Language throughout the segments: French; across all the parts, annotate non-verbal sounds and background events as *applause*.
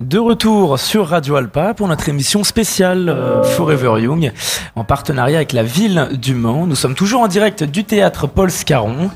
De retour sur Radio Alpa pour notre émission spéciale euh, Forever Young en partenariat avec la ville du Mans. Nous sommes toujours en direct du théâtre Paul Scarron,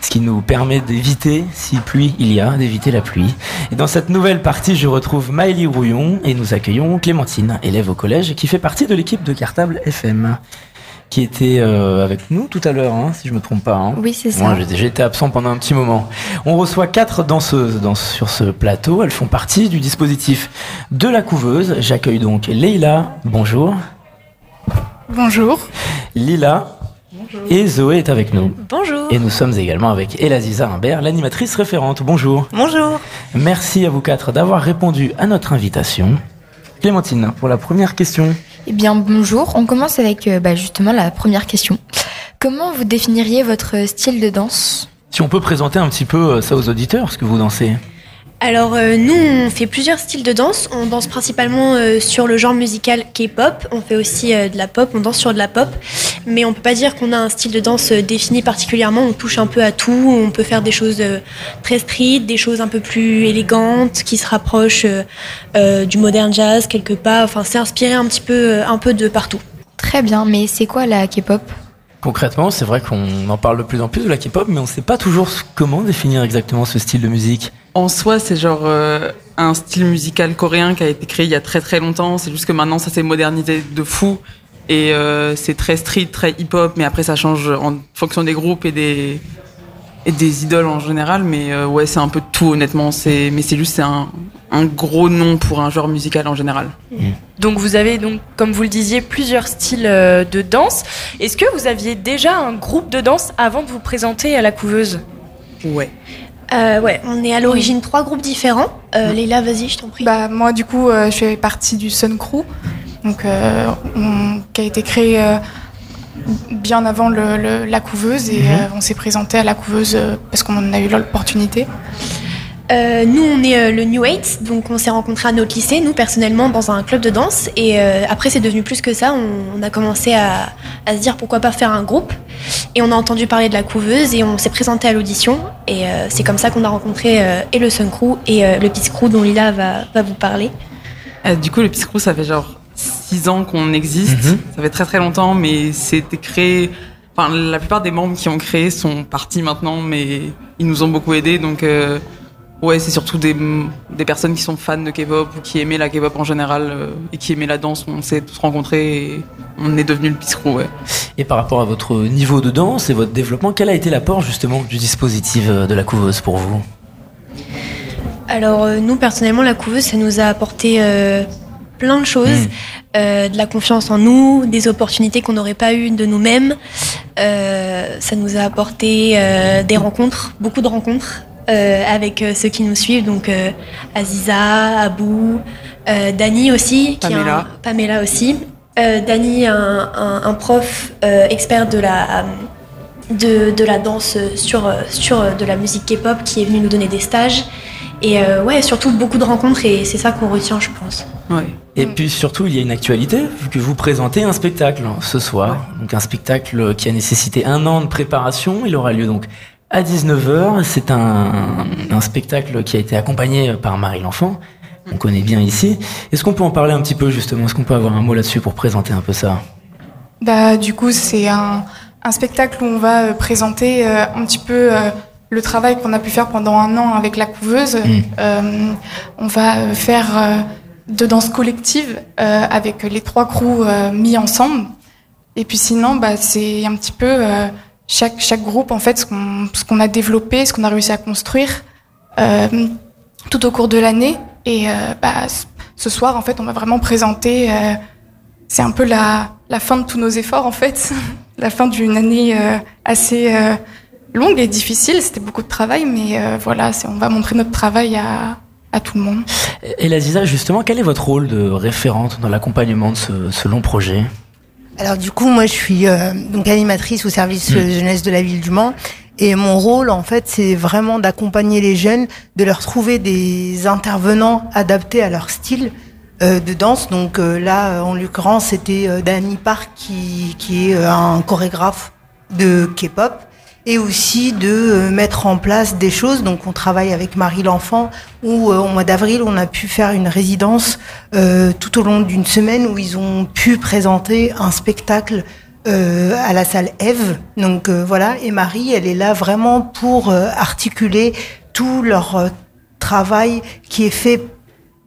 ce qui nous permet d'éviter, si pluie il y a, d'éviter la pluie. Et dans cette nouvelle partie, je retrouve Maëlie Rouillon et nous accueillons Clémentine, élève au collège qui fait partie de l'équipe de Cartable FM qui était euh, avec nous tout à l'heure, hein, si je me trompe pas. Hein. Oui, c'est ça. Moi, j'ai été absent pendant un petit moment. On reçoit quatre danseuses dans, sur ce plateau. Elles font partie du dispositif de la couveuse. J'accueille donc Leila. Bonjour. Bonjour. Lila. Bonjour. Et Zoé est avec nous. Bonjour. Et nous sommes également avec Elaziza Imbert, l'animatrice référente. Bonjour. Bonjour. Merci à vous quatre d'avoir répondu à notre invitation. Clémentine, pour la première question. Eh bien, bonjour. On commence avec euh, bah, justement la première question. Comment vous définiriez votre style de danse? Si on peut présenter un petit peu euh, ça aux auditeurs, ce que vous dansez. Alors euh, nous, on fait plusieurs styles de danse. On danse principalement euh, sur le genre musical K-pop. On fait aussi euh, de la pop. On danse sur de la pop. Mais on peut pas dire qu'on a un style de danse défini particulièrement. On touche un peu à tout. On peut faire des choses très street, des choses un peu plus élégantes qui se rapprochent du modern jazz quelque part. Enfin, c'est inspiré un petit peu, un peu de partout. Très bien. Mais c'est quoi la K-pop? Concrètement, c'est vrai qu'on en parle de plus en plus de la K-pop, mais on ne sait pas toujours comment définir exactement ce style de musique. En soi, c'est genre euh, un style musical coréen qui a été créé il y a très très longtemps. C'est juste que maintenant, ça s'est modernisé de fou. Et euh, c'est très street, très hip-hop, mais après, ça change en fonction des groupes et des, et des idoles en général. Mais euh, ouais, c'est un peu de tout, honnêtement. Mais c'est juste un, un gros nom pour un genre musical en général. Mmh. Donc vous avez donc, comme vous le disiez, plusieurs styles de danse. Est-ce que vous aviez déjà un groupe de danse avant de vous présenter à la couveuse? Ouais. Euh, ouais, on est à l'origine trois groupes différents. Euh, Léla, vas-y, je t'en prie. Bah, moi, du coup, je fais partie du Sun Crew, donc, qui a été créé bien avant le, la couveuse et mmh. on s'est présenté à la couveuse parce qu'on en a eu l'opportunité. Euh, nous, on est euh, le New Eight, donc on s'est rencontrés à notre lycée, nous personnellement, dans un club de danse. Et euh, après, c'est devenu plus que ça. On, a commencé à, se dire pourquoi pas faire un groupe. Et on a entendu parler de la couveuse et on s'est présenté à l'audition. Et c'est comme ça qu'on a rencontré et le Sun Crew et le Peace Crew dont Lila va, vous parler. du coup, le Peace Crew, ça fait genre six ans qu'on existe. Mhm. Ça fait très très longtemps, mais c'était créé. Enfin, la plupart des membres qui ont créé sont partis maintenant, mais ils nous ont beaucoup aidés. Donc. Ouais, c'est surtout des, des, personnes qui sont fans de K-pop ou qui aimaient la K-pop en général euh, et qui aimaient la danse. On s'est tous rencontrés et on est devenu le Piscrew, ouais. Et par rapport à votre niveau de danse et votre développement, quel a été l'apport justement du dispositif euh, de la couveuse pour vous? Alors euh, nous, personnellement, la couveuse, ça nous a apporté plein de choses. Hmm. de la confiance en nous, des opportunités qu'on n'aurait pas eues de nous-mêmes. ça nous a apporté des rencontres, beaucoup de rencontres avec euh, ceux qui nous suivent, donc euh, Aziza, Abou, Dani aussi, Pamela, qui Pamela aussi. Dani, un, un, prof expert de la de, de, la danse sur sur de la musique K-pop qui est venu nous donner des stages. Et ouais, surtout beaucoup de rencontres et c'est ça qu'on retient, je pense. Ouais. Et puis surtout, il y a une actualité, vu que vous présentez un spectacle ce soir. Donc un spectacle qui a nécessité un an de préparation. Il aura lieu donc à 19h. C'est un, un, spectacle qui a été accompagné par Marie L'Enfant. On connaît bien ici. Est-ce qu'on peut en parler un petit peu justement? Est-ce qu'on peut avoir un mot là-dessus pour présenter un peu ça? Bah, Du coup, c'est un, un, spectacle où on va euh, présenter euh, un petit peu euh, le travail qu'on a pu faire pendant un an avec la couveuse. Mmh. on va faire de danse collective avec les trois crews mis ensemble. Et puis sinon, bah, c'est un petit peu chaque, chaque groupe, en fait, ce qu'on a développé, ce qu'on a réussi à construire euh, tout au cours de l'année. Et euh, bah, ce soir, en fait, on va vraiment présenter. Euh, c'est un peu la, la fin de tous nos efforts, en fait, *laughs* la fin d'une année assez longue et difficile. C'était beaucoup de travail, mais voilà, on va montrer notre travail à, à tout le monde. Et Laziza, justement, quel est votre rôle de référente dans l'accompagnement de ce long projet? Alors du coup, moi, je suis euh, donc animatrice au service mmh. jeunesse de la ville du Mans. Et mon rôle, en fait, c'est vraiment d'accompagner les jeunes, de leur trouver des intervenants adaptés à leur style euh, de danse. Donc euh, là, en l'occurrence, c'était Danny Park qui, qui est un chorégraphe de K-pop. Et aussi de euh, mettre en place des choses. Donc on travaille avec Marie l'enfant où euh, au mois d'avril on a pu faire une résidence euh, tout au long d'une semaine où ils ont pu présenter un spectacle à la salle Eve. Donc voilà, et Marie, elle est là vraiment pour articuler tout leur travail qui est fait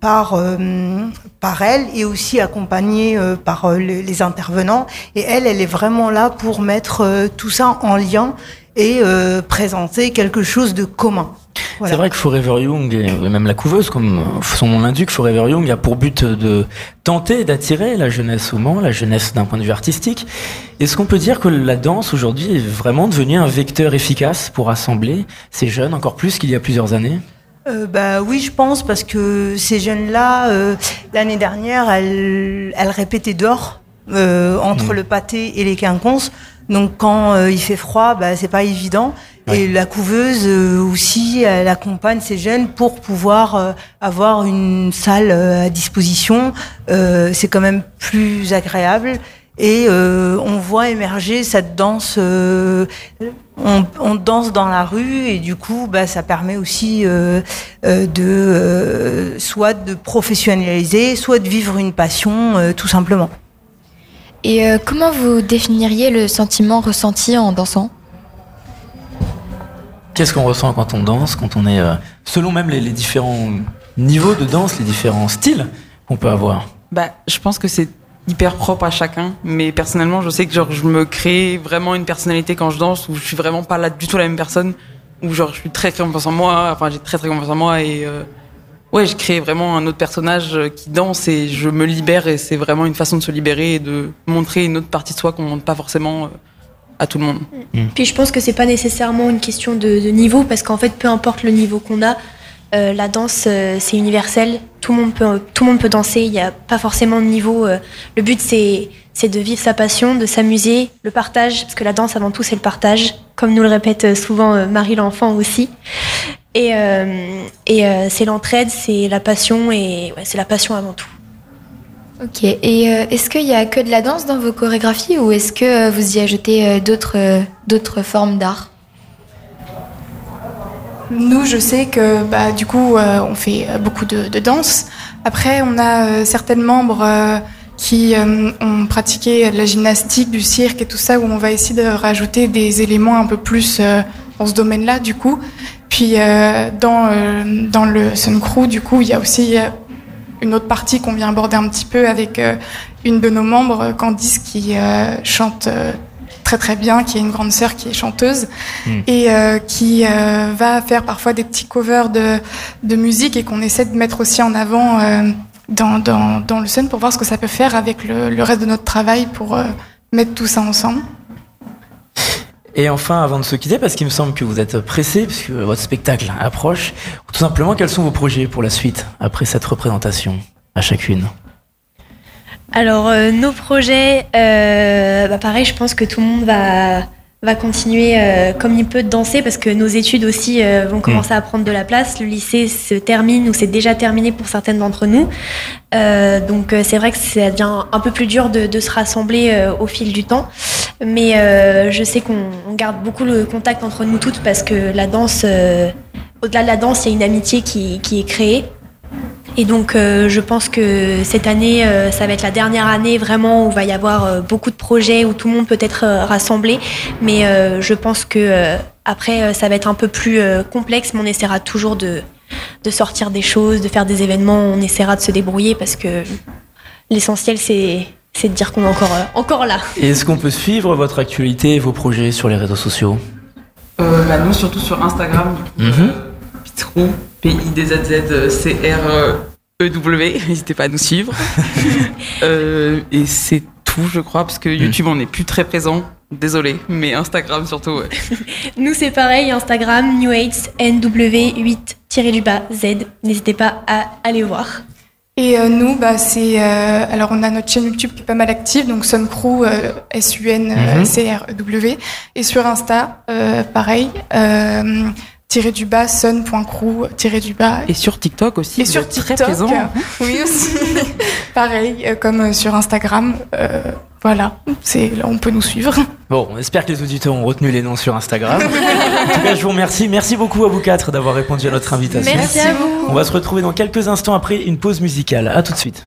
par par elle et aussi accompagnée par les, intervenants. Et elle, elle est vraiment là pour mettre tout ça en lien et euh, présenter quelque chose de commun. Voilà. C'est vrai que Forever Young, et même la couveuse, comme son nom l'indique, Forever Young a pour but de tenter d'attirer la jeunesse au Mans, la jeunesse d'un point de vue artistique. Est-ce qu'on peut dire que la danse aujourd'hui est vraiment devenue un vecteur efficace pour rassembler ces jeunes encore plus qu'il y a plusieurs années? Euh, bah oui, je pense parce que ces jeunes-là, euh, l'année dernière, elles, elles répétaient dehors euh, entre Mm. le pâté et les quinconces. Donc quand euh, il fait froid, bah c'est pas évident. Et la couveuse euh, aussi, elle accompagne ces jeunes pour pouvoir euh, avoir une salle euh, à disposition. Euh, c'est quand même plus agréable. Et euh, on voit émerger cette danse. euh, on, on danse dans la rue et du coup, bah, ça permet aussi de euh, soit de professionnaliser, soit de vivre une passion, euh, tout simplement. Et euh, comment vous définiriez le sentiment ressenti en dansant? Qu'est-ce qu'on ressent quand on danse, quand on est, euh, selon même les, les différents niveaux de danse, les différents styles qu'on peut avoir? Bah, je pense que c'est hyper propre à chacun, mais personnellement, je sais que genre je me crée vraiment une personnalité quand je danse où je suis vraiment pas là du tout la même personne, où genre je suis très très confiance en moi, enfin j'ai très très confiance en moi et euh, ouais, je crée vraiment un autre personnage euh, qui danse et je me libère et c'est vraiment une façon de se libérer et de montrer une autre partie de soi qu'on montre pas forcément euh, à tout le monde. Puis je pense que c'est pas nécessairement une question de, de niveau, parce qu'en fait, peu importe le niveau qu'on a, euh, la danse euh, c'est universel. Tout le monde peut, tout le monde peut danser. Il n'y a pas forcément de niveau. euh. le but c'est c'est de vivre sa passion, de s'amuser, le partage, parce que la danse avant tout c'est le partage, comme nous le répète souvent Marie l'enfant aussi. Et, euh, et euh, c'est l'entraide, c'est la passion et ouais, c'est la passion avant tout. Ok. Et euh, est-ce qu'il y a que de la danse dans vos chorégraphies ou est-ce que vous y ajoutez d'autres d'autres formes d'art? Nous, je sais que bah, du coup, euh, on fait beaucoup de, de danse. Après, on a euh, certaines membres euh, qui euh, ont pratiqué de la gymnastique, du cirque et tout ça, où on va essayer de rajouter des éléments un peu plus euh, dans ce domaine-là, du coup. Puis euh, dans, euh, dans le Sun Crew, du coup, il y a aussi euh, une autre partie qu'on vient aborder un petit peu avec une de nos membres, Candice, qui chante très très bien, qui est une grande sœur qui est chanteuse et euh, qui euh, va faire parfois des petits covers de, de musique et qu'on essaie de mettre aussi en avant euh, dans, dans, dans le Sun pour voir ce que ça peut faire avec le, le reste de notre travail pour mettre tout ça ensemble. Et enfin, avant de se quitter, parce qu'il me semble que vous êtes pressé, puisque votre spectacle approche, tout simplement, quels sont vos projets pour la suite, après cette représentation, à chacune? Alors, euh, nos projets, euh, bah pareil, je pense que tout le monde va, va continuer euh, comme il peut de danser parce que nos études aussi euh, vont commencer à prendre de la place. Le lycée se termine ou c'est déjà terminé pour certaines d'entre nous. Euh, donc, euh, c'est vrai que ça devient un peu plus dur de, de se rassembler euh, au fil du temps. Mais euh, je sais qu'on on garde beaucoup le contact entre nous toutes parce que la danse, euh, au-delà de la danse, il y a une amitié qui, qui est créée. Et donc, euh, je pense que cette année, euh, ça va être la dernière année vraiment où il va y avoir euh, beaucoup de projets, où tout le monde peut être euh, rassemblé. Mais euh, je pense que euh, après, euh, ça va être un peu plus euh, complexe, mais on essaiera toujours de, de sortir des choses, de faire des événements. On essaiera de se débrouiller parce que l'essentiel, c'est c'est de dire qu'on est encore, euh, encore là. Et est-ce qu'on peut suivre votre actualité et vos projets sur les réseaux sociaux? Euh, bah, nous, surtout sur Instagram, coup, Mhm. P-I-D-Z-Z-C-R-E-W. *laughs* N'hésitez pas à nous suivre. *laughs* Euh, et c'est tout, je crois, parce que YouTube, on n'est plus très présent. Désolé, mais Instagram surtout. ouais. *laughs* Nous, c'est pareil, Instagram, New NW8-du-bas Z. N'hésitez pas à aller voir. Et euh, nous, bah, c'est euh, alors on a notre chaîne YouTube qui est pas mal active, donc Sun Crew, euh, S U N C R E W, et sur Insta, euh, pareil, euh, tiré du bas sun.crew tiré du bas Et sur TikTok aussi. et sur TikTok Très présent. oui aussi *laughs* pareil euh, comme euh, sur Instagram euh, voilà c'est là on peut nous suivre Bon, on espère que les auditeurs ont retenu les noms sur Instagram. *laughs* en tout cas, je vous remercie. Merci beaucoup à vous quatre d'avoir répondu à notre invitation. Merci à vous. On va se retrouver dans quelques instants après une pause musicale. À tout de suite.